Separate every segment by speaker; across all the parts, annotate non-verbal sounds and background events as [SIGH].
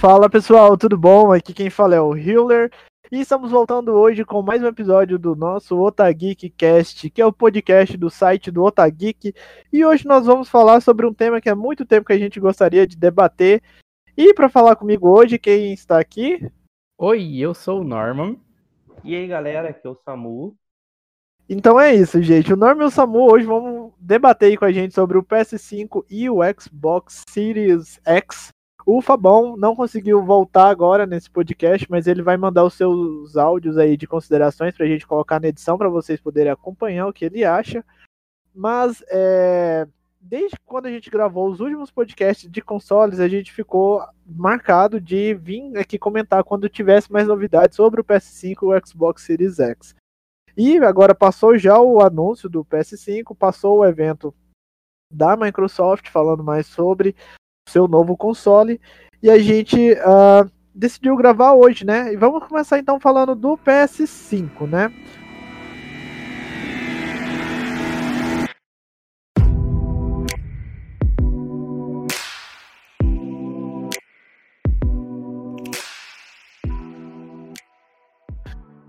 Speaker 1: Fala pessoal, tudo bom? Aqui quem fala é o Hiller e estamos voltando hoje com mais um episódio do nosso Otageek Cast, que é o podcast do site do Otageek. E hoje nós vamos falar sobre um tema que há muito tempo que a gente gostaria de debater. E para falar comigo hoje, quem está aqui?
Speaker 2: Oi, eu sou o Norman.
Speaker 3: E aí galera, aqui é o Samu.
Speaker 1: Então é isso, gente. O Norman e o Samu hoje vão debater aí com a gente sobre o PS5 e o Xbox Series X. O Fabão não conseguiu voltar agora nesse podcast, mas ele vai mandar os seus áudios aí de considerações para a gente colocar na edição para vocês poderem acompanhar o que ele acha. Mas é, desde quando a gente gravou os últimos podcasts de consoles, a gente ficou marcado de vir aqui comentar quando tivesse mais novidades sobre o PS5 e o Xbox Series X. E agora passou já o anúncio do PS5, passou o evento da Microsoft falando mais sobre seu novo console. E a gente uh, decidiu gravar hoje, né? E vamos começar então falando do PS5, né?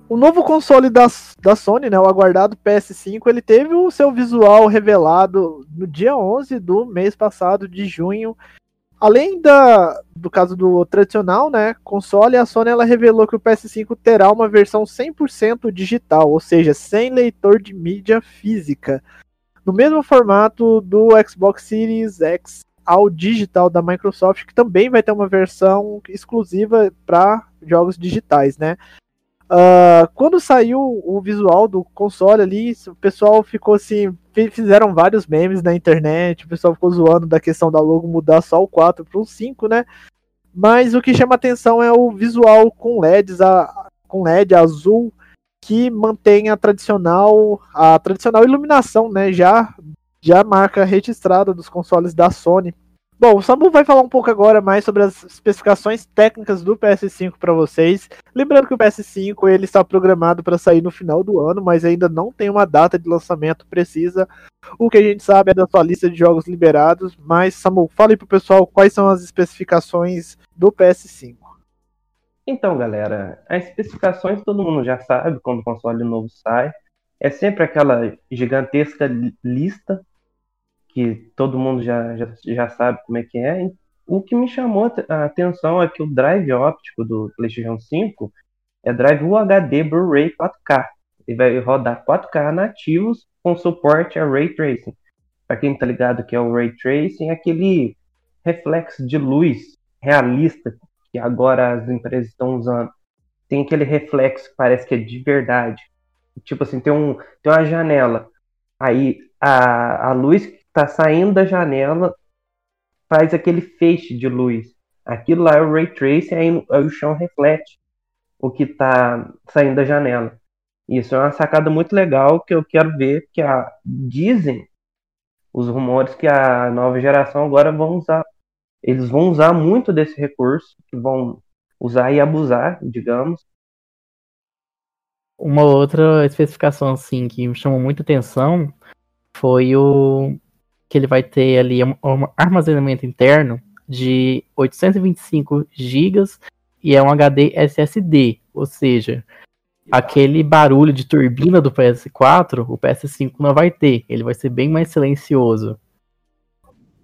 Speaker 1: O novo console da, da Sony, né, o aguardado PS5, ele teve o seu visual revelado no dia 11 do mês passado, de junho, Além da, do caso do tradicional, né, console, a Sony ela revelou que o PS5 terá uma versão 100% digital, ou seja, sem leitor de mídia física, no mesmo formato do Xbox Series X ao digital da Microsoft, que também vai ter uma versão exclusiva para jogos digitais, né? Uh, quando saiu o visual do console ali, o pessoal ficou assim. Fizeram vários memes na internet, o pessoal ficou zoando da questão da logo mudar só o 4 para o 5, né? Mas o que chama atenção é o visual com LEDs, a, com LED azul, que mantém a tradicional, a tradicional iluminação, né? Já, já marca registrada dos consoles da Sony. Bom, o Samu vai falar um pouco agora mais sobre as especificações técnicas do PS5 para vocês. Lembrando que o PS5 ele está programado para sair no final do ano, mas ainda não tem uma data de lançamento precisa. O que a gente sabe é da sua lista de jogos liberados. Mas, Samu, fale para o pessoal quais são as especificações do PS5.
Speaker 3: Então, galera, as especificações todo mundo já sabe quando o console novo sai. É sempre aquela gigantesca lista que todo mundo já, já, já sabe como é que é. O que me chamou a atenção é que o drive óptico do PlayStation 5 é drive UHD Blu-ray 4K. Ele vai rodar 4K nativos com suporte a Ray Tracing. Para quem tá ligado que é o Ray Tracing, é aquele reflexo de luz realista que agora as empresas estão usando. Tem aquele reflexo que parece que é de verdade. Tipo assim, tem, um, tem uma janela. Aí a, a luz está saindo da janela, faz aquele feixe de luz. Aquilo lá é o ray tracing, aí, aí o chão reflete o que está saindo da janela. Isso é uma sacada muito legal que eu quero ver, que a, dizem os rumores que a nova geração agora vão usar. Eles vão usar muito desse recurso, que vão usar e abusar, digamos.
Speaker 2: Uma outra especificação assim que me chamou muita atenção foi o que ele vai ter ali um, um armazenamento interno de 825 GB e é um HD SSD, ou seja, aquele barulho de turbina do PS4, o PS5 não vai ter, ele vai ser bem mais silencioso.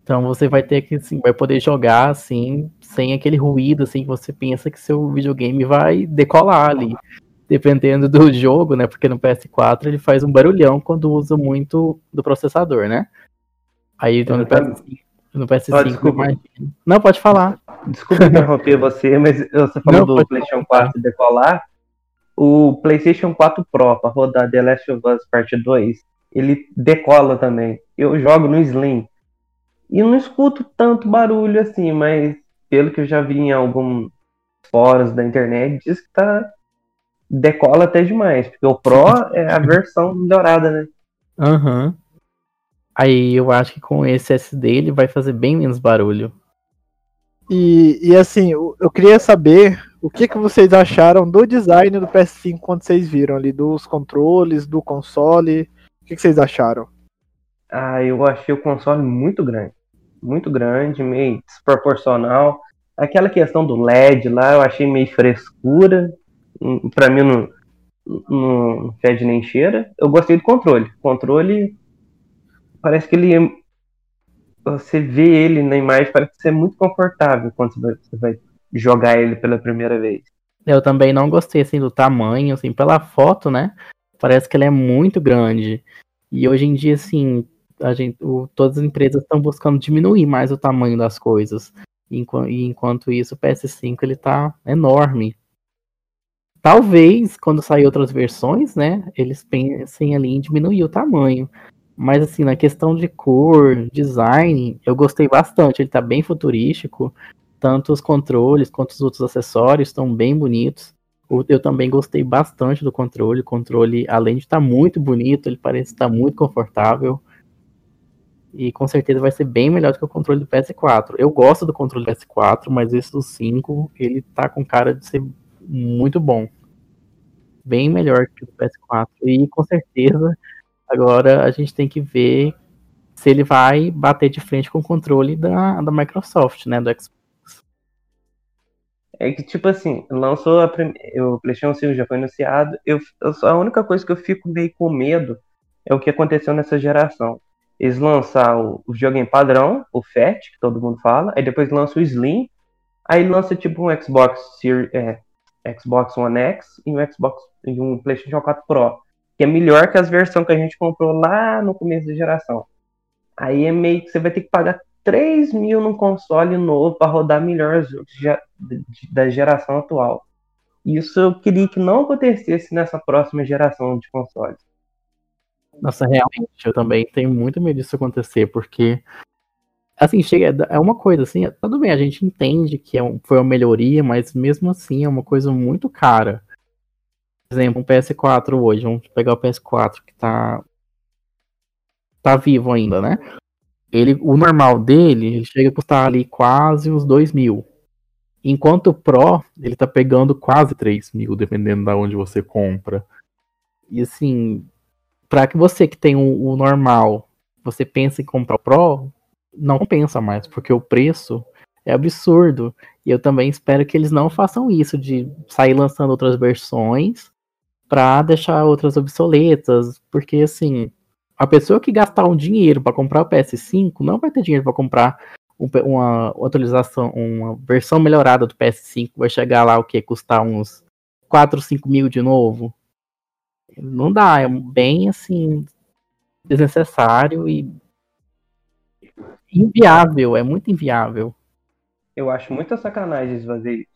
Speaker 2: Então você vai ter que assim, vai poder jogar assim, sem aquele ruído assim que você pensa que seu videogame vai decolar ali. Dependendo do jogo, né? Porque no PS4 ele faz um barulhão quando usa muito do processador, né? Aí então, no PS5, no PS5 oh, Não, pode falar.
Speaker 3: Desculpa interromper você, mas você falou Não, do PlayStation 4 decolar. O PlayStation 4 Pro para rodar The Last of Us Part 2, ele decola também. Eu jogo no Slim. E não escuto tanto barulho assim, mas pelo que eu já vi em alguns fóruns da internet, diz que tá decola até demais, porque o Pro [LAUGHS] é a versão melhorada, né?
Speaker 2: Aham. Uhum. Aí eu acho que com esse SD ele vai fazer bem menos barulho.
Speaker 1: E, e assim, eu queria saber o que, que vocês acharam do design do PS5 quando vocês viram ali, dos controles, do console. O que, que vocês acharam?
Speaker 3: Ah, eu achei o console muito grande. Muito grande, meio desproporcional. aquela questão do LED lá, eu achei meio frescura. Hum, pra mim não, não fede nem cheira. Eu gostei do controle. O controle parece que ele. Você vê ele na imagem, parece ser muito confortável quando você vai, você vai jogar ele pela primeira vez.
Speaker 2: Eu também não gostei assim do tamanho, assim, pela foto, né? Parece que ele é muito grande. E hoje em dia, assim, a gente, o, todas as empresas estão buscando diminuir mais o tamanho das coisas. Enquanto, enquanto isso, o PS5 ele tá enorme. Talvez, quando sair outras versões, né, eles pensem ali em diminuir o tamanho. Mas assim, na questão de cor, design, eu gostei bastante. Ele tá bem futurístico. Tanto os controles quanto os outros acessórios estão bem bonitos. Eu também gostei bastante do controle. O controle, além de estar tá muito bonito, ele parece estar muito confortável. E com certeza vai ser bem melhor do que o controle do PS4. Eu gosto do controle do PS4, mas esse do 5, ele tá com cara de ser muito bom. Bem melhor que o do PS4. E com certeza, agora a gente tem que ver se ele vai bater de frente com o controle da, da Microsoft, né? Do Xbox.
Speaker 3: É que, tipo assim, lançou a o PlayStation 5 já foi anunciado. Eu, a única coisa que eu fico meio com medo é o que aconteceu nessa geração eles lançam o, o em padrão, o Fat, que todo mundo fala, aí depois lança o Slim, aí lança tipo um Xbox Series, é, Xbox One X e um Xbox e um PlayStation 4 Pro, que é melhor que as versões que a gente comprou lá no começo da geração. Aí é meio que você vai ter que pagar 3 mil num console novo para rodar melhor os jogos da geração atual. Isso eu queria que não acontecesse nessa próxima geração de consoles.
Speaker 2: Nossa, realmente, eu também tenho muito medo disso acontecer, porque assim, chega, é uma coisa assim, tudo bem, a gente entende que é um, foi uma melhoria, mas mesmo assim é uma coisa muito cara. Exemplo, um PS4 hoje, vamos pegar o PS4 que tá tá vivo ainda, né? Ele, o normal dele, ele chega a custar ali quase uns 2 mil. Enquanto o Pro, ele tá pegando quase 3 mil, dependendo da onde você compra. E assim, para que você que tem o, o, normal, você pense em comprar o Pro, não pensa mais, porque o preço é absurdo. E eu também espero que eles não façam isso de sair lançando outras versões para deixar outras obsoletas, porque assim, a pessoa que gastar um dinheiro para comprar o PS5 não vai ter dinheiro para comprar uma atualização, uma versão melhorada do PS5, vai chegar lá o que custar uns 4, 5 mil de novo. Não dá, é bem assim desnecessário e inviável, é muito inviável.
Speaker 3: Eu acho muita sacanagem fazer isso.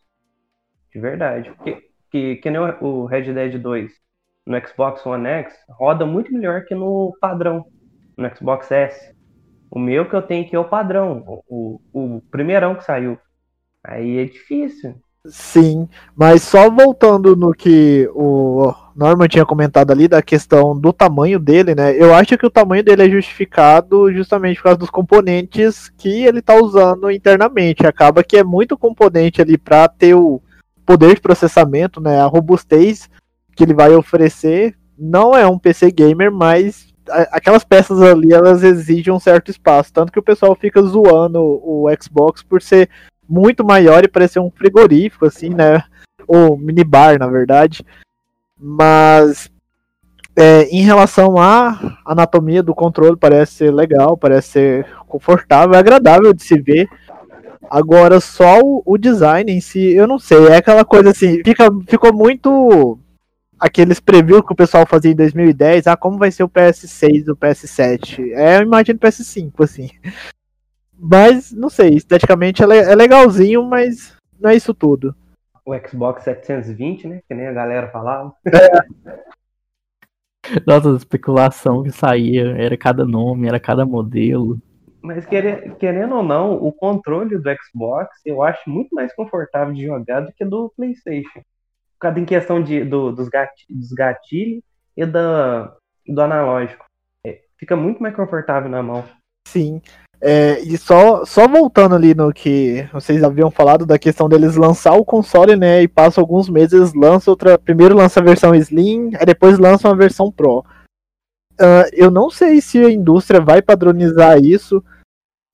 Speaker 3: De verdade. Porque que, que nem o Red Dead 2 no Xbox One X roda muito melhor que no padrão, no Xbox S. O meu que eu tenho aqui é o padrão, o, o, primeirão que saiu. Aí é difícil.
Speaker 1: Sim, mas só voltando no que o Norman tinha comentado ali da questão do tamanho dele, né? Eu acho que o tamanho dele é justificado justamente por causa dos componentes que ele está usando internamente. Acaba que é muito componente ali para ter o poder de processamento, né? A robustez que ele vai oferecer não é um PC gamer, mas aquelas peças ali elas exigem um certo espaço, tanto que o pessoal fica zoando o Xbox por ser muito maior e parecer um frigorífico, assim, né? Ou minibar, na verdade. Mas é, em relação à anatomia do controle, parece ser legal, parece ser confortável, agradável de se ver. Agora, só o, o design em si, eu não sei, é aquela coisa assim, fica, ficou muito aqueles previews que o pessoal fazia em 2010, ah, como vai ser o PS6 e o PS7. É, eu imagino o PS5, assim. Mas, não sei, esteticamente é legalzinho, mas não é isso tudo.
Speaker 3: O Xbox 720, né? Que nem a galera falava. É. [LAUGHS]
Speaker 2: Nossa, a especulação que saía, era cada nome, era cada modelo.
Speaker 3: Mas querendo ou não, o controle do Xbox eu acho muito mais confortável de jogar do que do PlayStation. Cada em questão de, do, dos, gatilhos, dos gatilhos e da, do analógico. É, fica muito mais confortável na mão.
Speaker 1: Sim. É, e só, só voltando ali no que vocês haviam falado da questão deles lançar o console, né? E passa alguns meses, lança outra. Primeiro lança a versão Slim, aí depois lança uma versão Pro. Uh, eu não sei se a indústria vai padronizar isso.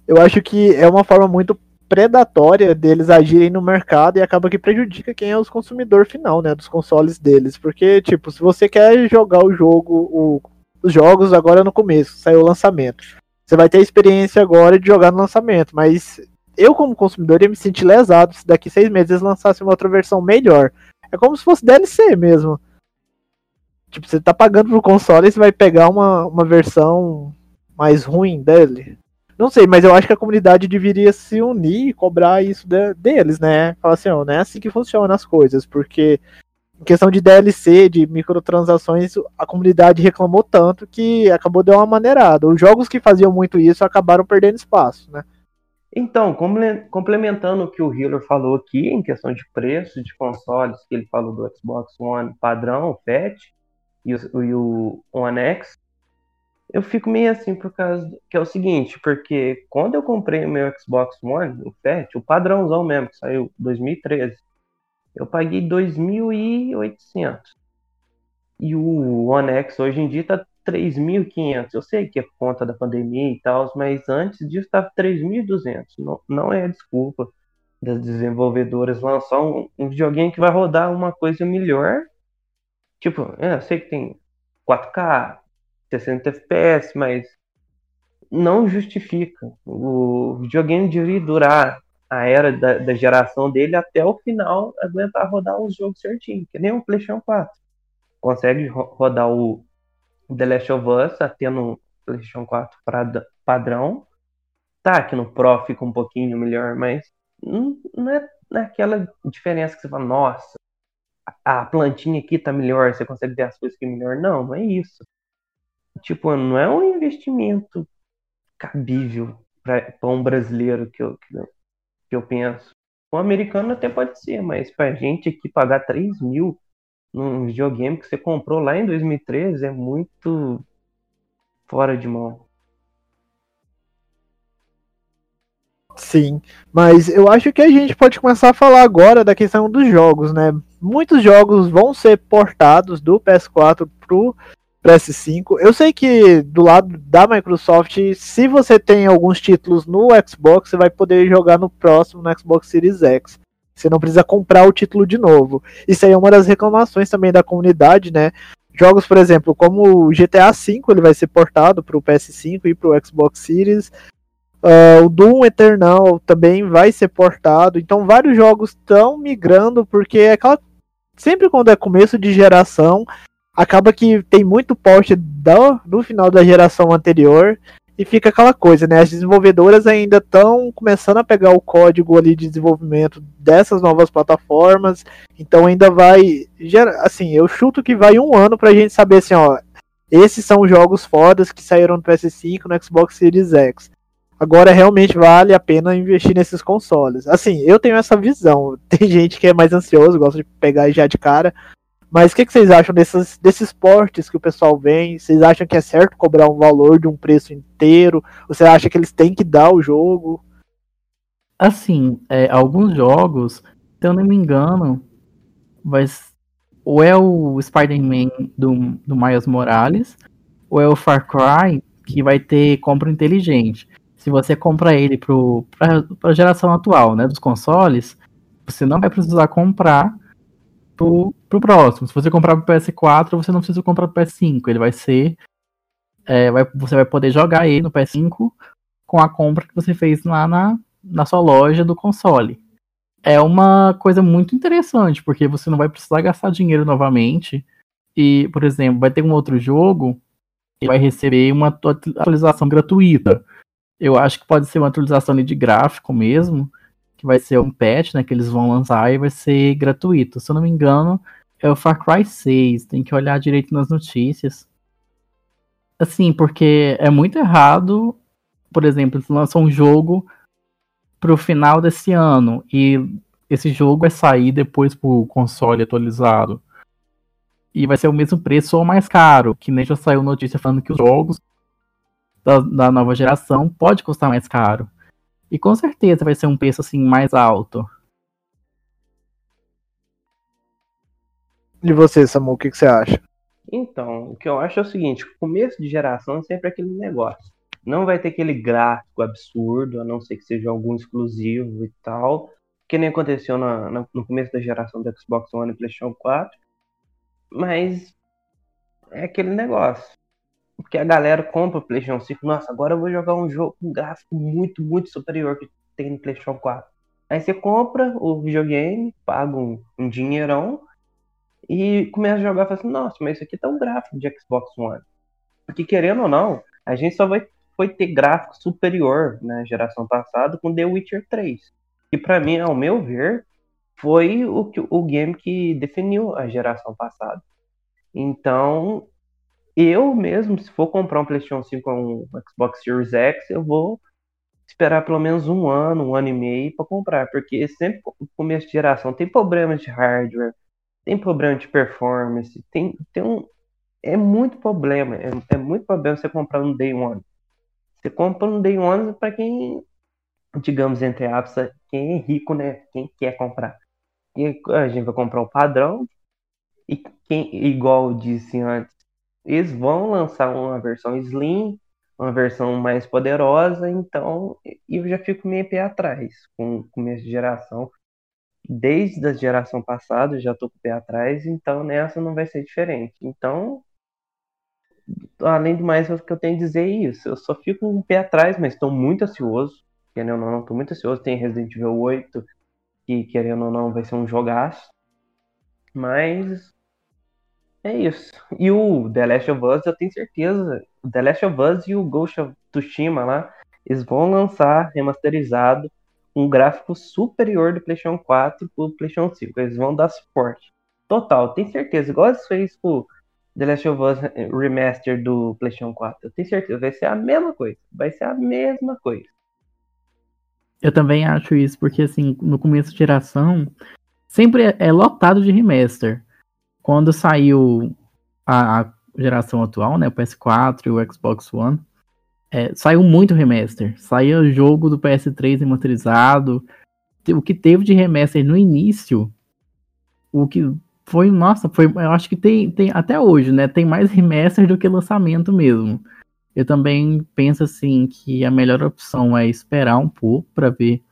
Speaker 1: Eu acho que é uma forma muito predatória deles agirem no mercado e acaba que prejudica quem é o consumidor final, né, dos consoles deles, porque tipo, se você quer jogar o jogo, o, os jogos agora no começo, saiu o lançamento. Você vai ter a experiência agora de jogar no lançamento, mas eu como consumidor ia me sentir lesado se daqui seis meses eles lançassem uma outra versão melhor. É como se fosse DLC mesmo. Tipo, você tá pagando pro console e você vai pegar uma, uma versão mais ruim dele. Não sei, mas eu acho que a comunidade deveria se unir e cobrar isso de, deles, né? Falar assim, ó, não é assim que funcionam as coisas, porque em questão de DLC, de microtransações, a comunidade reclamou tanto que acabou de uma maneirada. Os jogos que faziam muito isso acabaram perdendo espaço, né?
Speaker 3: Então, complementando o que o Hiller falou aqui, em questão de preço de consoles, que ele falou do Xbox One padrão, o FAT, e o, e o One X, eu fico meio assim por causa que é o seguinte, porque quando eu comprei o meu Xbox One, o Fat, o padrãozão mesmo, que saiu 2013, eu paguei 2.800. E o One X hoje em dia tá 3.500. Eu sei que é por conta da pandemia e tal, mas antes disso estava 3.200. Não, não é desculpa das desenvolvedoras lançar um, um videogame que vai rodar uma coisa melhor. Tipo, é, eu sei que tem 4K, 60 FPS, mas não justifica. O videogame deveria durar a era da, da, geração dele até o final aguentar rodar os jogos certinho, que nem o PlayStation 4. Consegue rodar o The Last of Us até no PlayStation 4 padrão. Tá, que no Pro fica um pouquinho melhor, mas não, não é naquela é diferença que você fala, nossa, a plantinha aqui tá melhor, você consegue ver as coisas aqui melhor. Não, não é isso. Tipo, não é um investimento cabível para um brasileiro que eu, que, eu penso. O americano até pode ser, mas pra gente aqui pagar 3 mil num videogame que você comprou lá em 2013 é muito fora de mão.
Speaker 1: Sim, mas eu acho que a gente pode começar a falar agora da questão dos jogos, né? Muitos jogos vão ser portados do PS4 pro PS5. Eu sei que do lado da Microsoft, se você tem alguns títulos no Xbox, você vai poder jogar no próximo no Xbox Series X. Você não precisa comprar o título de novo. Isso aí é uma das reclamações também da comunidade, né? Jogos, por exemplo, como o GTA V, ele vai ser portado para o PS5 e para o Xbox Series. Uh, o Doom Eternal também vai ser portado. Então, vários jogos estão migrando, porque é aquela... sempre quando é começo de geração, acaba que tem muito post do, do final da geração anterior e fica aquela coisa, né? As desenvolvedoras ainda estão começando a pegar o código ali de desenvolvimento dessas novas plataformas, então ainda vai, assim, eu chuto que vai um ano pra gente saber assim, ó, esses são jogos fodas que saíram no PS5, no Xbox Series X. Agora realmente vale a pena investir nesses consoles. Assim, eu tenho essa visão. [LAUGHS] Tem gente que é mais ansioso, gosta de pegar já de cara, mas o que, que, vocês acham desses, desses portes que o pessoal vem? Vocês acham que é certo cobrar um valor de um preço inteiro? Você acha que eles têm que dar o jogo?
Speaker 2: Assim, é, alguns jogos, se eu não me engano, vai, ou é o Spider-Man do, do Miles Morales, ou é o Far Cry, que vai ter compra inteligente. Se você compra ele para a geração atual né, dos consoles, você não vai precisar comprar pro, pro próximo. Se você comprar pro PS4, você não precisa comprar pro PS5. Ele vai ser. É, vai, você vai poder jogar ele no PS5 com a compra que você fez lá na, na sua loja do console. É uma coisa muito interessante, porque você não vai precisar gastar dinheiro novamente. E, por exemplo, vai ter um outro jogo que vai receber uma atualização gratuita. Eu acho que pode ser uma atualização de gráfico mesmo, que vai ser um patch, né, que eles vão lançar e vai ser gratuito. Se eu não me engano, é o Far Cry 6, tem que olhar direito nas notícias. Assim, porque é muito errado, por exemplo, eles lançam um jogo pro final desse ano e esse jogo vai sair depois pro console atualizado. E vai ser o mesmo preço ou mais caro, que nem já saiu notícia falando que os jogos da, da nova geração pode custar mais caro. E com certeza vai ser um preço assim mais alto.
Speaker 1: E você, Samu, o que, que, você acha?
Speaker 3: Então, o que eu acho é o seguinte: começo de geração é sempre aquele negócio. Não vai ter aquele gráfico absurdo, a não ser que seja algum exclusivo e tal, que nem aconteceu na, na, no começo da geração do Xbox One e PlayStation 4. Mas é aquele negócio. Porque a galera compra o PlayStation 5, nossa, agora eu vou jogar um jogo com um gráfico muito, muito superior que tem no PlayStation 4. Aí você compra o videogame, paga um, um dinheirão e começa a jogar e fala assim, nossa, mas isso aqui tá um gráfico de Xbox One. Porque querendo ou não, a gente só vai foi ter gráfico superior na geração passada com The Witcher 3. Que para mim, ao meu ver, foi o, o game que definiu a geração passada. Então, eu mesmo, se for comprar um PlayStation 5 ou um Xbox Series X, eu vou esperar pelo menos um ano, um ano e meio para comprar, porque sempre no começo de geração tem problemas de hardware, tem problema de performance, tem, tem um. É muito problema, é, é muito problema você comprar no Day One. Você compra no Day One para quem, digamos, entre aspas, quem é rico, né? Quem quer comprar. E a gente vai comprar o padrão, e quem, igual eu disse antes, eles vão lançar uma versão Slim, uma versão mais poderosa, então eu já fico meio pé atrás com o começo de geração. Desde a geração passada já tô com o pé atrás, então nessa não vai ser diferente. Então, além do mais, o que eu tenho a dizer é isso. Eu só fico com o pé atrás, mas estou muito ansioso. Querendo ou não, estou muito ansioso. Tem Resident Evil 8, que querendo ou não vai ser um jogaço. Mas é isso. E o The Last of Us, eu tenho certeza, o The Last of Us e o Ghost of Tsushima lá, eles vão lançar remasterizado um gráfico superior do PlayStation 4 pro PlayStation 5. Eles vão dar suporte. Total, tenho certeza. Igual eles fez com The Last of Us Remaster do PlayStation 4. Eu tenho certeza, vai ser a mesma coisa. Vai ser a mesma coisa.
Speaker 2: Eu também acho isso, porque assim, no começo de geração, sempre é, é lotado de remaster. Quando saiu a, a geração atual, né, o PS4 e o Xbox One, é, saiu muito remaster. Saiu jogo do PS3 remasterizado. O que teve de remaster no início, o que foi, nossa, foi, eu acho que tem, tem até hoje, né? Tem mais remaster do que lançamento mesmo. Eu também penso assim que a melhor opção é esperar um pouco para ver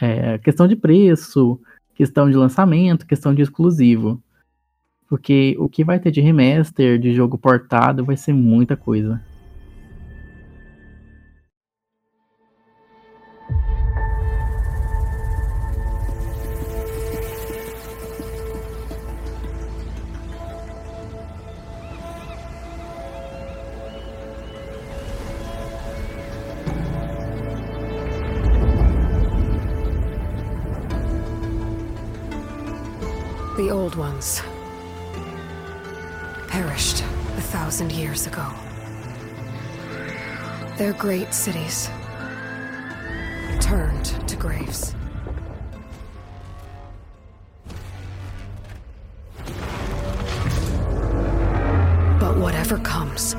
Speaker 2: é, questão de preço, questão de lançamento, questão de exclusivo. Porque o que vai ter de remaster, de jogo portado, vai ser muita coisa.
Speaker 4: The old ones perished a thousand years ago. Their great cities turned to graves. But whatever comes,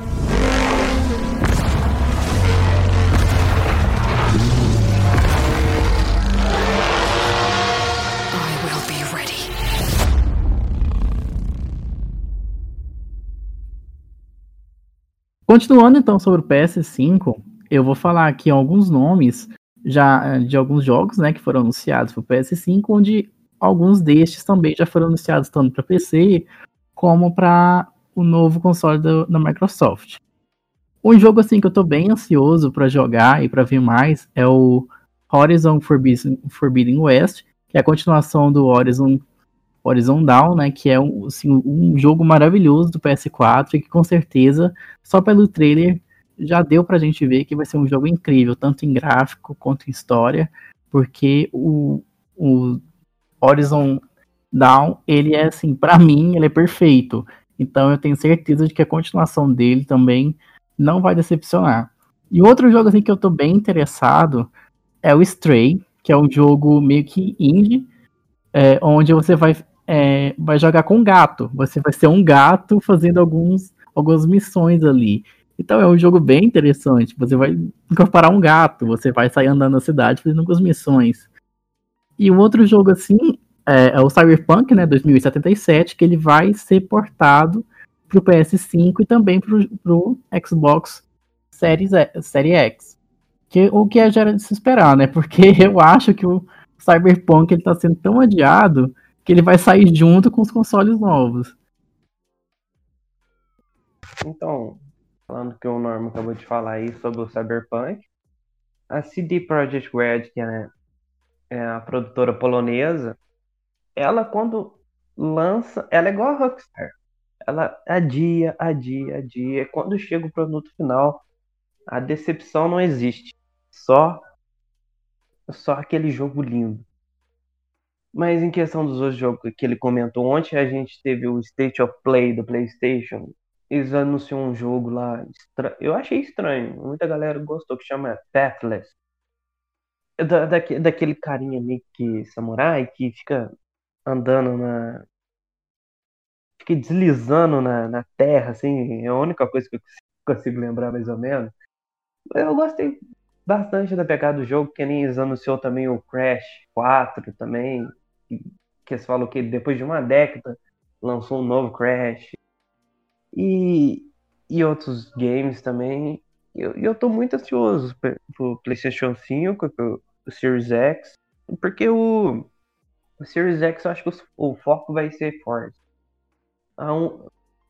Speaker 2: Continuando então sobre o PS5, eu vou falar aqui alguns nomes já de alguns jogos, né, que foram anunciados para o PS5, onde alguns destes também já foram anunciados tanto para PC como para o novo console do, da Microsoft. Um jogo assim que eu estou bem ansioso para jogar e para ver mais é o Horizon Forbidden, Forbidden West, que é a continuação do Horizon Horizon Down, né, que é um, assim, um jogo maravilhoso do PS4 e que com certeza, só pelo trailer, já deu pra gente ver que vai ser um jogo incrível, tanto em gráfico quanto em história, porque o, o Horizon Down, ele é assim, para mim, ele é perfeito. Então eu tenho certeza de que a continuação dele também não vai decepcionar. E outro jogo assim que eu tô bem interessado é o Stray, que é um jogo meio que indie, é, onde você vai é, vai jogar com gato. Você vai ser um gato fazendo alguns, algumas missões ali. Então é um jogo bem interessante. Você vai incorporar um gato, você vai sair andando na cidade fazendo algumas missões. E um outro jogo assim é, é o Cyberpunk, né, 2077, que ele vai ser portado para o PS5 e também para o Xbox Series, Série X. Que, o que é já era de se esperar, né? Porque [LAUGHS] eu acho que o Cyberpunk ele tá sendo tão adiado que ele vai sair junto com os consoles novos.
Speaker 3: Então, falando que o Norman acabou de falar aí sobre o Cyberpunk, a CD Projekt Red, que é, é a produtora polonesa, ela quando lança, ela é igual a Rockstar. Ela adia, adia, adia. Quando chega o produto final, a decepção não existe. Só só aquele jogo lindo. Mas em questão dos outros jogos que ele comentou ontem, a gente teve o State of Play do PlayStation. Eles anunciou um jogo lá. estra- Eu achei estranho. Muita galera gostou, que chama Pathless. É da- daque- daquele carinha meio que samurai que fica andando na. Fica deslizando na, na terra, assim. É a única coisa que eu consigo [LAUGHS] lembrar mais ou menos. Eu gostei bastante da pegada do jogo, que nem eles anunciou também o Crash 4 também. Que, eles falam que depois de uma década lançou um novo Crash. E, e outros games também. E eu, eu tô muito ansioso pro PlayStation 5, pro, Series X, porque o, o Series X eu acho que os- o foco vai ser Forza. Ah, um-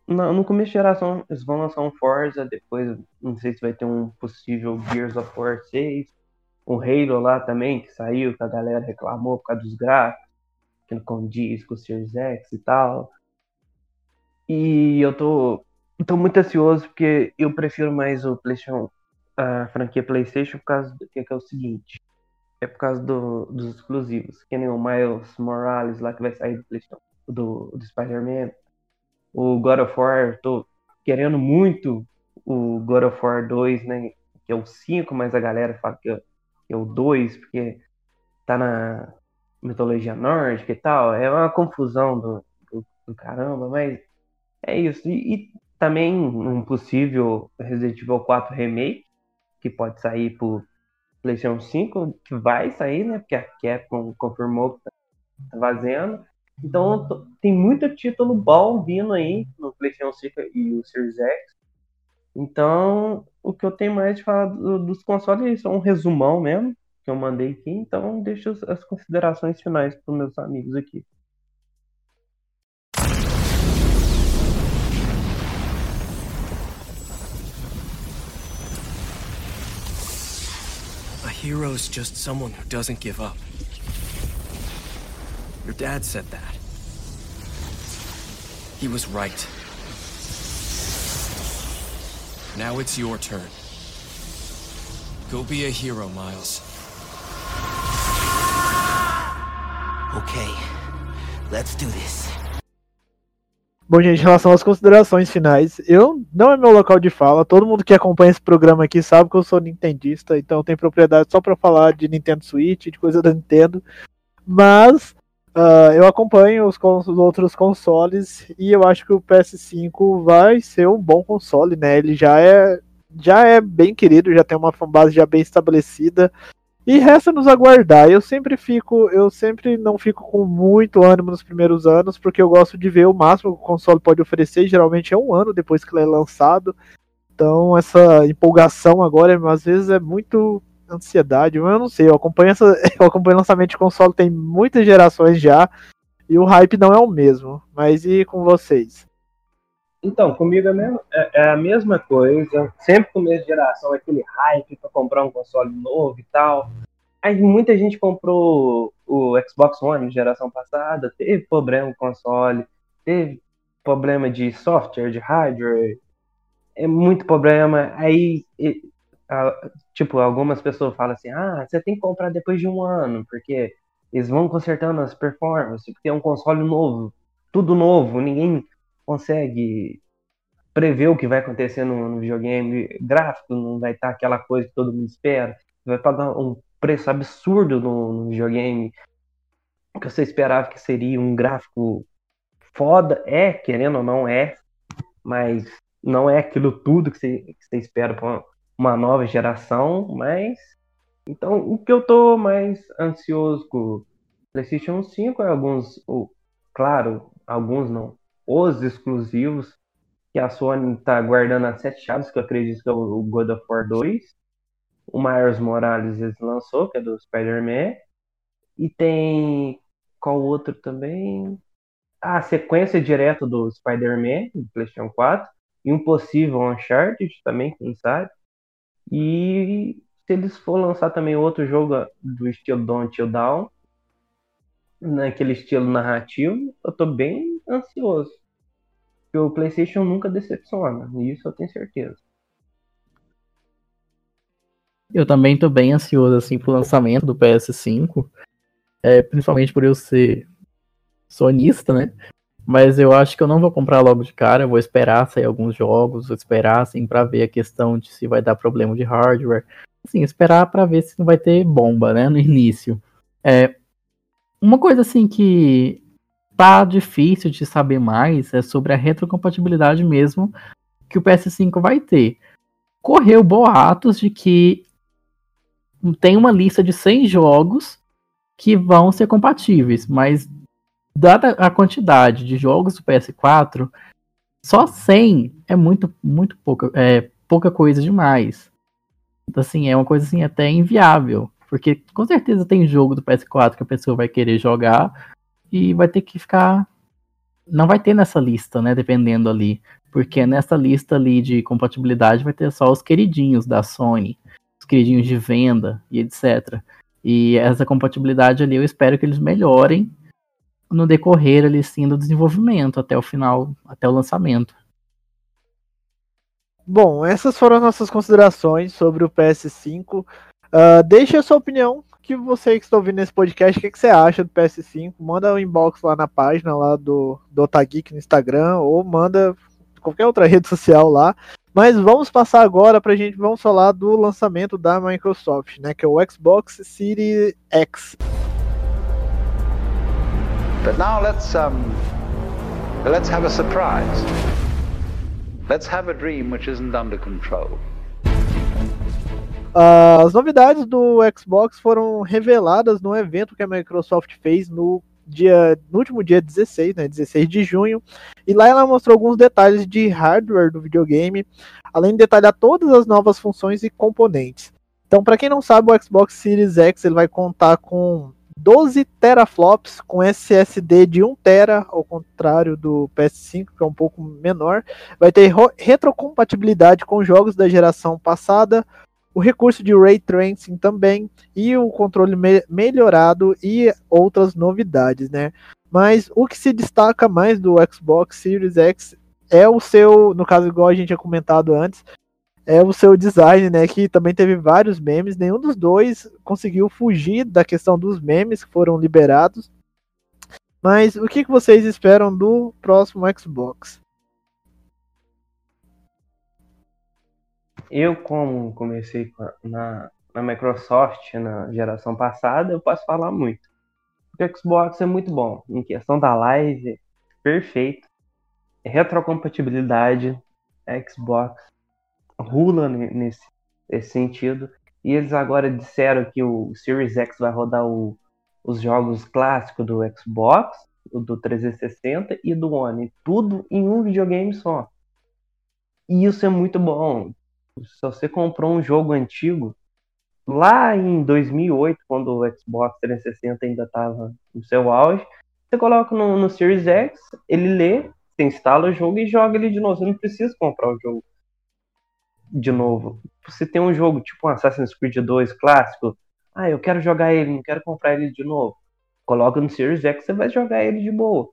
Speaker 3: na- no começo de geração eles vão lançar um Forza, depois não sei se vai ter um possível Gears of War 6, um Halo lá também, que saiu, que a galera reclamou por causa dos gráficos, que não condiz com o Series X e tal. E eu tô, tô muito ansioso porque eu prefiro mais o PlayStation, a franquia PlayStation por causa do que, que é o seguinte. É por causa do- dos exclusivos, que nem o Miles Morales lá que vai sair do PlayStation, do, do Spider-Man. O God of War, tô querendo muito o God of War 2, né? Que é o 5, mas a galera fala que é, que é o 2, porque tá na mitologia nórdica e tal. É uma confusão do, do, do caramba, mas é isso. E, e também um possível Resident Evil 4 Remake, que pode sair pro PlayStation 5, que vai sair, né? Porque a Capcom confirmou que tá fazendo. Então tem muito título bom vindo aí no PlayStation 5 e o Series X. Então, o que eu tenho mais de falar do- dos consoles é só um resumão mesmo, que eu mandei aqui. Então, deixa as- considerações finais para meus amigos aqui.
Speaker 5: A hero's just someone who doesn't give up. Your dad said that. He was right. Now it's your turn. Go be a hero, Miles.
Speaker 6: Okay, let's do this.
Speaker 1: Bom, gente, em relação às considerações finais, eu não é meu local de fala. Todo mundo que acompanha esse programa aqui sabe que eu sou nintendista, então tenho propriedade só pra falar de Nintendo Switch, de coisa da Nintendo. Mas ah, eu acompanho os, os outros consoles e eu acho que o PS5 vai ser um bom console, né? Ele já é já é bem querido, já tem uma fanbase já bem estabelecida. E resta nos aguardar. Eu sempre fico, eu sempre não fico com muito ânimo nos primeiros anos, porque eu gosto de ver o máximo que o console pode oferecer. Geralmente é um ano depois que ele é lançado. Então essa empolgação agora, às vezes, é muito ansiedade. Eu não sei, eu acompanho, essa, [LAUGHS] eu acompanho lançamento de console tem muitas gerações já. E o hype não é o mesmo. Mas e com vocês?
Speaker 3: Então, comigo é, mesmo- é- é a mesma coisa. Sempre começo de geração, aquele hype pra comprar um console novo e tal. Aí muita gente comprou o Xbox One geração passada, teve problema com o console, teve problema de software, de hardware, é muito problema. Aí, e- a- tipo, algumas pessoas falam assim: ah, você tem que comprar depois de um ano, porque eles vão consertando as performances, porque é um console novo, tudo novo, ninguém consegue prever o que vai acontecer no, no videogame. Gráfico não vai estar aquela coisa que todo mundo espera. Vai pagar um preço absurdo no, no videogame. Que você esperava que seria um gráfico foda, é, querendo ou não, é, mas não é aquilo tudo que você, que você espera para uma, uma nova geração. Mas então o que eu tô mais ansioso com o PlayStation 5 é alguns, o- claro, alguns não, os exclusivos que a Sony tá guardando as sete chaves, que eu acredito que é o God of War 2. O Miles Morales lançou, que é do Spider-Man. E tem. Qual outro também? Ah, a sequência direto do Spider-Man, do PlayStation 4. E um possível Uncharted também, quem sabe. E se eles for lançar também outro jogo do estilo Don't Until Down, naquele estilo narrativo, eu tô bem ansioso. Porque o PlayStation nunca decepciona, isso eu tenho certeza.
Speaker 2: Eu também tô bem ansioso assim pro lançamento do PS5, é, principalmente por eu ser sonista, né? Mas eu acho que eu não vou comprar logo de cara, vou esperar sair alguns jogos, vou esperar assim para ver a questão de se vai dar problema de hardware, assim, esperar para ver se não vai ter bomba, né, no [LAUGHS] início. É, uma coisa assim que tá difícil de saber mais é sobre a retrocompatibilidade mesmo que o PS5 vai ter. Correu boatos de que tem uma lista de 100 jogos que vão ser compatíveis, mas dada a quantidade de jogos do PS4, só 100 é muito muito pouca, é pouca coisa demais. Assim, é uma coisa assim até inviável. Porque com certeza tem jogo do PS4 que a pessoa vai querer jogar e vai ter que ficar. Não vai ter nessa lista, né? Dependendo ali. Porque nessa lista ali de compatibilidade vai ter só os queridinhos da Sony, os queridinhos de venda e etc. E essa compatibilidade ali eu espero que eles melhorem no decorrer ali sim do desenvolvimento até o final, até o lançamento.
Speaker 1: Bom, essas foram as nossas considerações sobre o PS5. Uh, deixe a sua opinião, que você que está ouvindo esse podcast, o que, que, você acha do PS5? Manda um inbox lá na página lá do, do Otageek no Instagram, ou manda qualquer outra rede social lá. Mas vamos passar agora para a gente, vamos falar do lançamento da Microsoft, né, que é o Xbox Series X.
Speaker 7: But now let's um, let's have a surprise. Let's have a dream which isn't under control.
Speaker 1: As novidades do Xbox foram reveladas no evento que a Microsoft fez no dia no último dia 16, né, 16 de junho, e lá ela mostrou alguns detalhes de hardware do videogame, além de detalhar todas as novas funções e componentes. Então, para quem não sabe, o Xbox Series X ele vai contar com 12 teraflops com SSD de 1 tera, ao contrário do PS5, que é um pouco menor. Vai ter retrocompatibilidade com jogos da geração passada, o recurso de ray tracing também e o controle me melhorado e outras novidades, né? Mas o que se destaca mais do Xbox Series X é o seu, no caso igual a gente tinha comentado antes, é o seu design, né? Que também teve vários memes. Nenhum dos dois conseguiu fugir da questão dos memes que foram liberados. Mas o que, que vocês esperam do próximo Xbox?
Speaker 3: Eu, como comecei na, na Microsoft na geração passada, eu posso falar muito. O Xbox é muito bom. Em questão da live, perfeito. Retrocompatibilidade, Xbox rula nesse, nesse sentido. E eles agora disseram que o Series X vai rodar o, os jogos clássicos do Xbox, do 360 e do One. Tudo em um videogame só. E isso é muito bom se você comprou um jogo antigo, lá em 2008, quando o Xbox 360 ainda estava no seu auge, você coloca no, no, Series X, ele lê, você instala o jogo e joga ele de novo. Você não precisa comprar o jogo de novo. Você tem um jogo tipo um Assassin's Creed 2 clássico, ah, eu quero jogar ele, não quero comprar ele de novo. Coloca no Series X, você vai jogar ele de boa.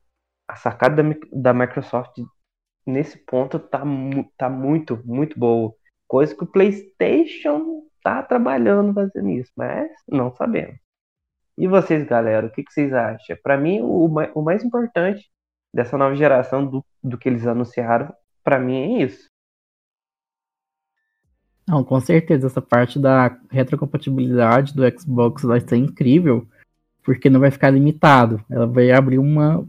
Speaker 3: A sacada da, da Microsoft nesse ponto tá, tá muito, muito boa. Coisa que o PlayStation tá trabalhando fazendo isso, mas não sabemos. E vocês, galera, o que, que vocês acham? Para mim, o, o, mais importante dessa nova geração do, do que eles anunciaram, para mim é isso.
Speaker 2: Não, com certeza, essa parte da retrocompatibilidade do Xbox vai ser incrível, porque não vai ficar limitado. Ela vai abrir uma,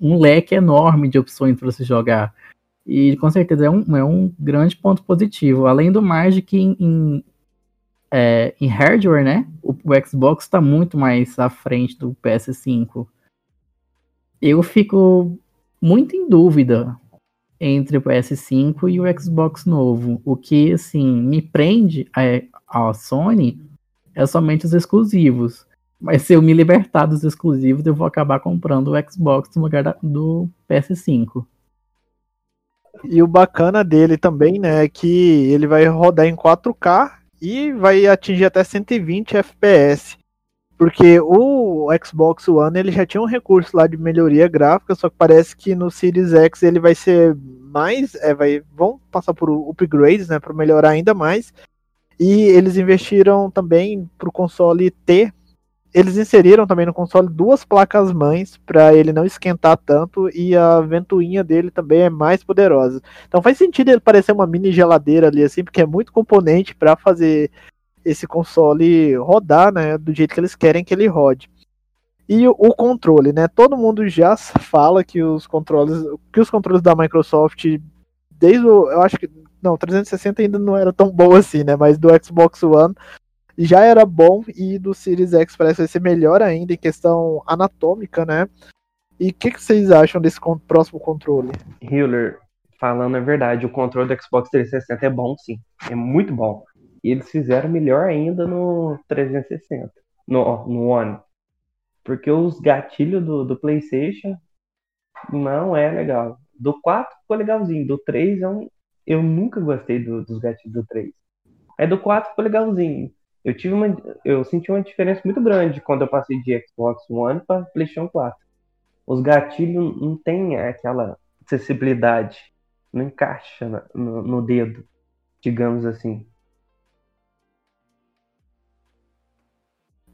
Speaker 2: um leque enorme de opções para você jogar. E com certeza é um, é um grande ponto positivo. Além do mais de que em, em, é, em hardware, né? O, o Xbox está muito mais à frente do PS5. Eu fico muito em dúvida entre o PS5 e o Xbox novo. O que, assim, me prende a, a Sony é somente os exclusivos. Mas se eu me libertar dos exclusivos, eu vou acabar comprando o Xbox no lugar da, do PS5.
Speaker 1: E o bacana dele também, né, é que ele vai rodar em 4K e vai atingir até 120 FPS. Porque o Xbox One ele já tinha um recurso lá de melhoria gráfica, só que parece que no Series X ele vai ser mais, é, vai, vão passar por upgrades, né, para melhorar ainda mais. E eles investiram também para o console T. Eles inseriram também no console duas placas mães para ele não esquentar tanto e a ventoinha dele também é mais poderosa. Então faz sentido ele parecer uma mini geladeira ali assim, porque é muito componente para fazer esse console rodar, né, do jeito que eles querem que ele rode. E o, controle, né? Todo mundo já fala que os controles, que os controles da Microsoft desde o, eu acho que não, 360 ainda não era tão bom assim, né? Mas do Xbox One já era bom e do Series X parece ser melhor ainda em questão anatômica, né? E o que, que, vocês acham desse próximo controle?
Speaker 3: Hiller, falando a verdade, o controle do Xbox 360 é bom sim, é muito bom. E eles fizeram melhor ainda no 360, no, no One. Porque os gatilhos do, do PlayStation não é legal. Do 4 ficou legalzinho, do 3 é um... eu nunca gostei do, dos gatilhos do 3. É do 4 ficou legalzinho. Eu tive uma, eu senti uma diferença muito grande quando eu passei de Xbox One para PlayStation 4. Os gatilhos não tem aquela acessibilidade, não encaixa no, no dedo, digamos assim.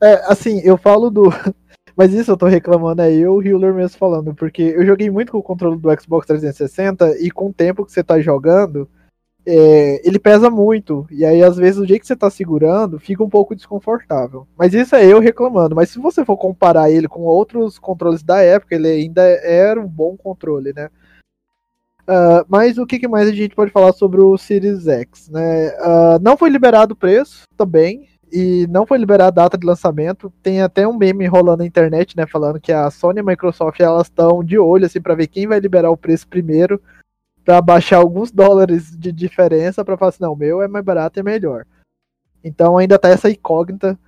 Speaker 1: É, assim, eu falo do. [LAUGHS] Mas isso eu tô reclamando é eu, o Hiller mesmo falando, porque eu joguei muito com o controle do Xbox 360 e com o tempo que você tá jogando, é, ele pesa muito. E aí, às vezes, o jeito que você tá segurando fica um pouco desconfortável. Mas isso é eu reclamando. Mas se você for comparar ele com outros controles da época, ele ainda era um bom controle, né? Uh, mas o que, que, mais a gente pode falar sobre o Series X? Né? Uh, não foi liberado o preço também e não foi liberada a data de lançamento. Tem até um meme rolando na internet, né, falando que a Sony e a Microsoft elas estão de olho assim para ver quem vai liberar o preço primeiro, para baixar alguns dólares de diferença para falar assim, não, o meu é mais barato e é melhor. Então ainda tá essa incógnita,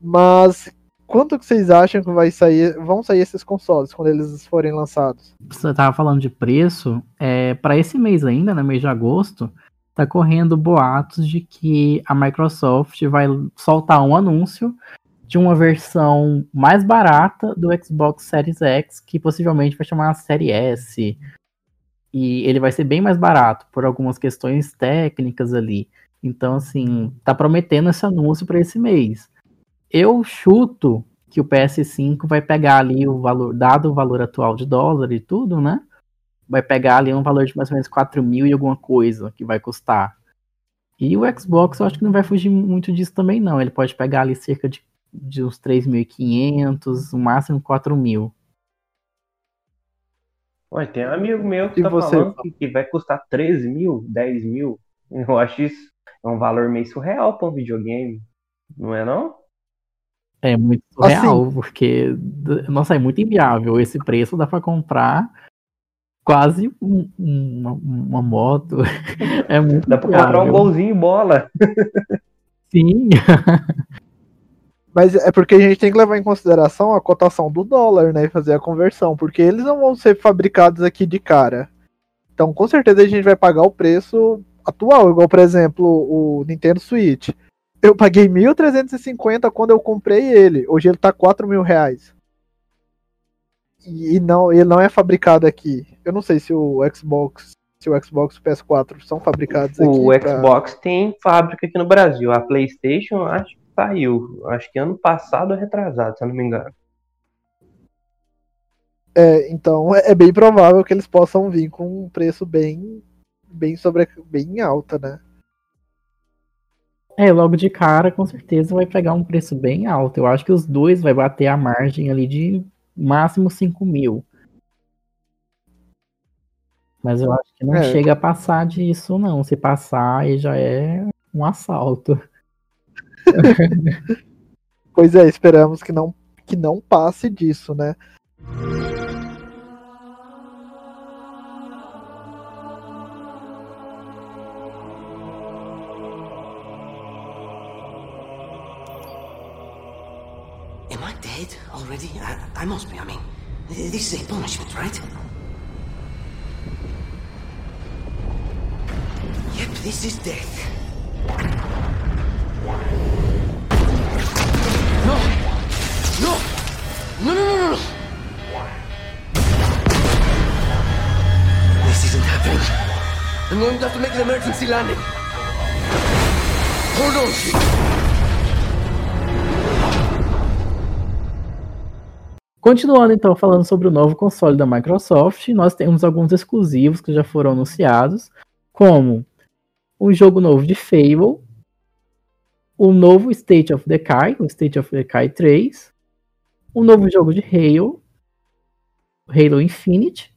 Speaker 1: mas quanto que vocês acham que vai sair, vão sair esses consoles quando eles forem lançados?
Speaker 2: Você tava falando de preço, é, para esse mês ainda, né, mês de agosto, tá correndo boatos de que a Microsoft vai soltar um anúncio de uma versão mais barata do Xbox Series X, que possivelmente vai chamar Série S. E ele vai ser bem mais barato por algumas questões técnicas ali. Então, assim, tá prometendo esse anúncio para esse mês. Eu chuto que o PS5 vai pegar ali o valor, dado o valor atual de dólar e tudo, né? vai pegar ali um valor de mais ou menos 4 mil e alguma coisa que vai custar. E o Xbox eu acho que não vai fugir muito disso também, não. Ele pode pegar ali cerca de, de uns 3.500, no máximo 4 mil.
Speaker 3: Ué, tem um amigo meu que e tá você... falando que, que, vai custar 13 mil, 10 mil. Eu acho isso é um valor meio surreal para um videogame. Não é não?
Speaker 2: É muito surreal, assim, porque, nossa, é muito inviável. Esse preço dá para comprar quase um, uma, uma, moto. [LAUGHS] É muito
Speaker 3: Dá pra comprar um golzinho e bola. [LAUGHS]
Speaker 2: Sim. [LAUGHS]
Speaker 1: Mas é porque a gente tem que levar em consideração a cotação do dólar, né? E fazer a conversão. Porque eles não vão ser fabricados aqui de cara. Então, com certeza, a gente vai pagar o preço atual. Igual, por exemplo, o Nintendo Switch. Eu paguei 1.350 quando eu comprei ele. Hoje ele tá 4 mil reais e não, ele não é fabricado aqui. Eu não sei se o Xbox, se o Xbox e o PS4 são fabricados aqui.
Speaker 3: O pra... Xbox tem fábrica aqui no Brasil. A PlayStation acho saiu. Acho que ano passado ou retrasado, se eu não me engano.
Speaker 1: É, então é, é bem provável que eles possam vir com um preço bem bem sobre bem alta, né?
Speaker 2: É, logo de cara, com certeza vai pegar um preço bem alto. Eu acho que os dois vai bater a margem ali de máximo 5 mil. Mas eu acho que não é. chega a passar disso, não. Se passar, aí já é um assalto. [LAUGHS]
Speaker 1: pois é, esperamos que não, que não passe disso, né?
Speaker 6: Am I dead already? I, I must be. I mean, this is a punishment, right? Yep, this is death. No, no, no, no! This isn't happening. I'm going to have to make an emergency landing. Hold on.
Speaker 2: Continuando então falando sobre o novo console da Microsoft, nós temos alguns exclusivos que já foram anunciados, como um jogo novo de Fable, o novo State of Decay, o State of Decay 3, um novo jogo de Halo, Halo Infinite,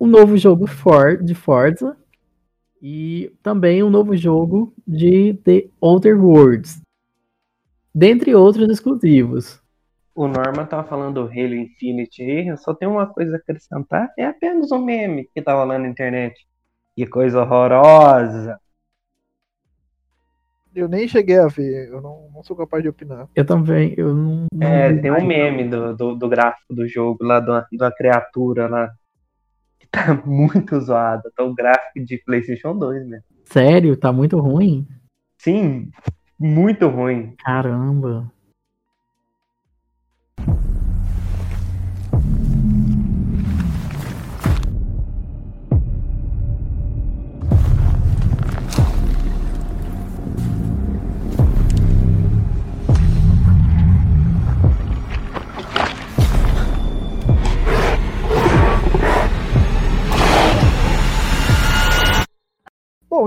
Speaker 2: um novo jogo For de Forza e também um novo jogo de The Outer Worlds, dentre outros exclusivos.
Speaker 3: O Norman tava falando do Halo Infinite aí, eu só tenho uma coisa a acrescentar, é apenas um meme que tava lá na internet. Que coisa horrorosa.
Speaker 1: Eu nem cheguei a ver, eu não, não sou capaz de opinar.
Speaker 2: Eu também, eu não. não
Speaker 3: É,
Speaker 2: vi
Speaker 3: tem um meme do, do, do gráfico do jogo lá, de uma, de uma criatura lá. Que tá [LAUGHS] muito zoado. Tá o gráfico de PlayStation 2, né?
Speaker 2: Sério, tá muito ruim?
Speaker 3: Sim, muito ruim.
Speaker 2: Caramba.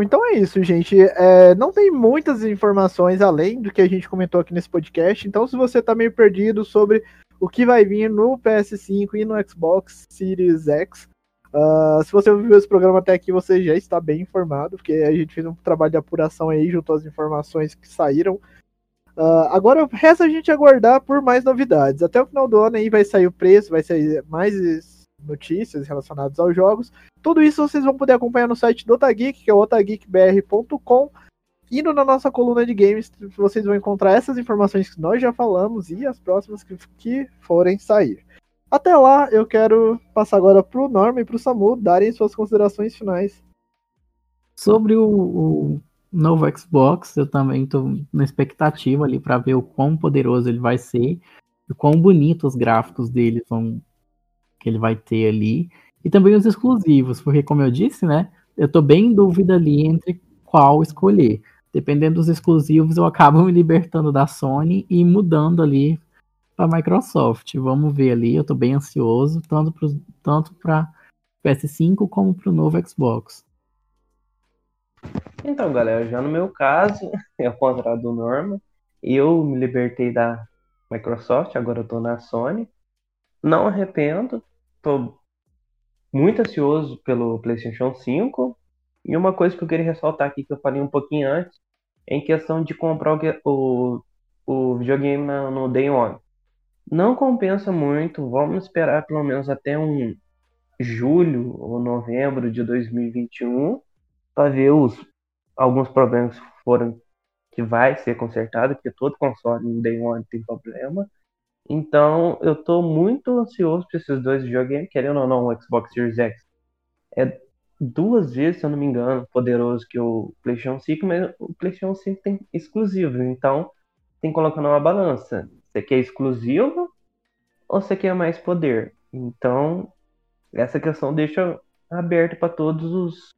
Speaker 1: Então é isso, gente. É, não tem muitas informações além do que a gente comentou aqui nesse podcast. Então, se você tá meio perdido sobre o que vai vir no PS5 e no Xbox Series X, ah, se você ouviu esse programa até aqui, você já está bem informado, porque a gente fez um trabalho de apuração aí junto às informações que saíram. Ah, agora resta a gente aguardar por mais novidades. Até o final do ano aí vai sair o preço, vai sair mais notícias relacionadas aos jogos. Tudo isso vocês vão poder acompanhar no site do Otageek, que é otageekbr.com. Indo na nossa coluna de games, vocês vão encontrar essas informações que nós já falamos e as próximas que, que forem sair. Até lá, eu quero passar agora pro Norma e pro Samu darem suas considerações finais.
Speaker 2: Sobre o, o novo Xbox, eu também tô na expectativa ali para ver o quão poderoso ele vai ser e quão bonito os gráficos dele vão que ele vai ter ali e também os exclusivos, porque como eu disse, né, eu tô bem em dúvida ali entre qual escolher. Dependendo dos exclusivos, eu acabo me libertando da Sony e mudando ali para Microsoft. Vamos ver ali, eu tô bem ansioso, tanto para tanto para PS5 como para o novo Xbox.
Speaker 3: Então, galera, já no meu caso, [LAUGHS] ao contrário do Norma, eu me libertei da Microsoft, agora eu tô na Sony. Não arrependo, tô muito ansioso pelo PlayStation 5. E uma coisa que eu queria ressaltar aqui, que eu falei um pouquinho antes, é em questão de comprar o, o, videogame no Day One. Não compensa muito, vamos esperar pelo menos até um julho ou novembro de 2021 para ver os alguns problemas que foram que vai ser consertado, porque todo console no Day One tem problema. Então, eu tô muito ansioso para esses dois videogames, querendo ou não, o Xbox Series X é duas vezes, se eu não me engano, poderoso que o PlayStation 5, mas o PlayStation 5 tem exclusivos, então tem que colocar numa balança. Você quer exclusivo ou você quer mais poder? Então, essa questão deixa aberta para todos os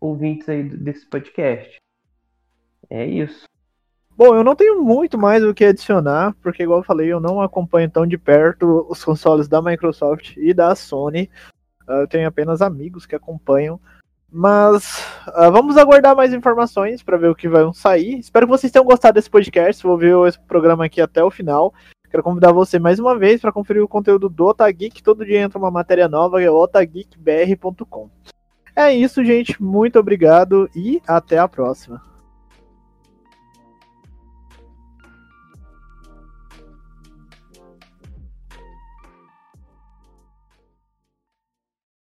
Speaker 3: ouvintes aí desse podcast. É isso.
Speaker 1: Bom, eu não tenho muito mais o que adicionar, porque, igual eu falei, eu não acompanho tão de perto os consoles da Microsoft e da Sony. Ah, Eu tenho apenas amigos que acompanham. Mas ah, vamos aguardar mais informações para ver o que vai sair. Espero que vocês tenham gostado desse podcast. Vou ver esse programa aqui até o final. Quero convidar você mais uma vez para conferir o conteúdo do Otageek. Todo dia entra uma matéria nova, é otageekbr.com. É isso, gente. Muito obrigado e até a próxima.